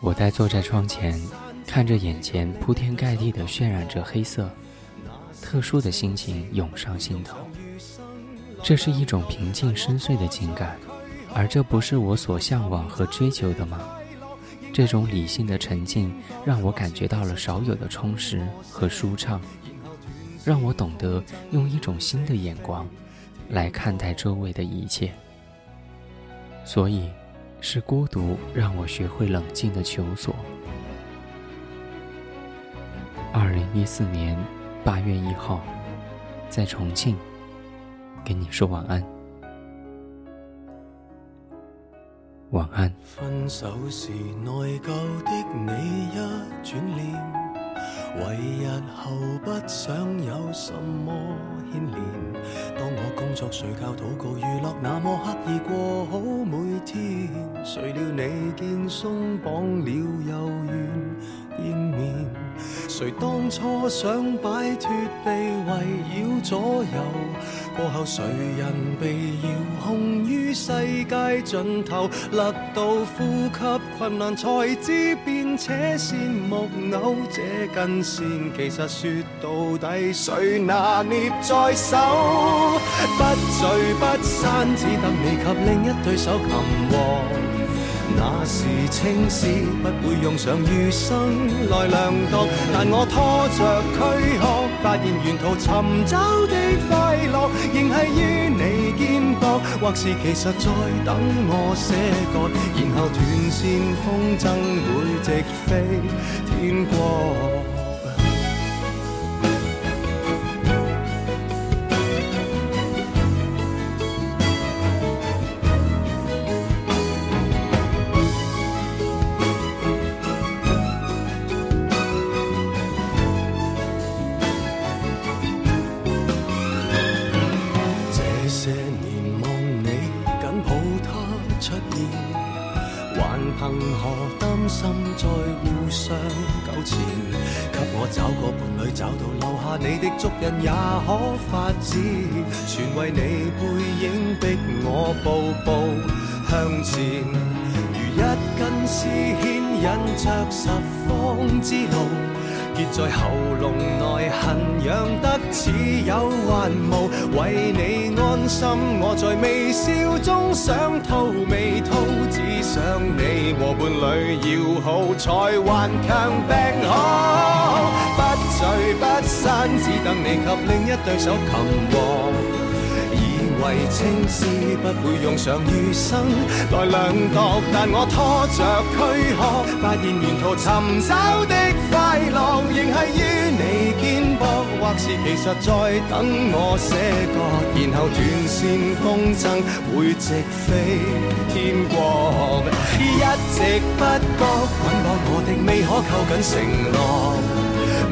我呆坐在窗前，看着眼前铺天盖地的渲染着黑色，特殊的心情涌上心头。这是一种平静深邃的情感，而这不是我所向往和追求的吗？这种理性的沉静，让我感觉到了少有的充实和舒畅，让我懂得用一种新的眼光来看待周围的一切。所以。是孤独让我学会冷静的求索。二零一四年八月一号，在重庆，跟你说晚安。晚安。分手时内疚的你一转脸，为日后不想有什么牵连。当我工作、睡觉、祷告、娱乐，那么刻意过好每天。谁料你见松绑了又愿见面？谁当初想摆脱被围绕左右？过后谁人被遥控于世界尽头？勒到呼吸困难，才知变且线木偶这根线，其实说到底，谁拿捏在手？不聚不散，只得你及另一对手擒获。那时青史不会用上余生来量度，但我拖着躯壳，发现沿途寻找的快乐，仍系于你肩膊，或是其实在等我写歌，然后断线风筝会直飞天出现，还凭何担心。再互相纠缠，给我找个伴侣，找到留下你的足印也可发展。全为你背影逼我步步向前，如一根丝牵引着十方之路。结在喉咙内，痕痒得似有还无。为你安心，我在微笑中想吐未吐，只想你和伴侣要好，才顽强病好。不聚不散，只等你及另一对手擒获。为青丝不会用上余生来量度，但我拖着躯壳，发现沿途寻找的快乐，仍系于你肩膊，或是其实在等我写歌，然后断线风筝会直飞天国，一直不觉捆绑我的未可扣紧承诺。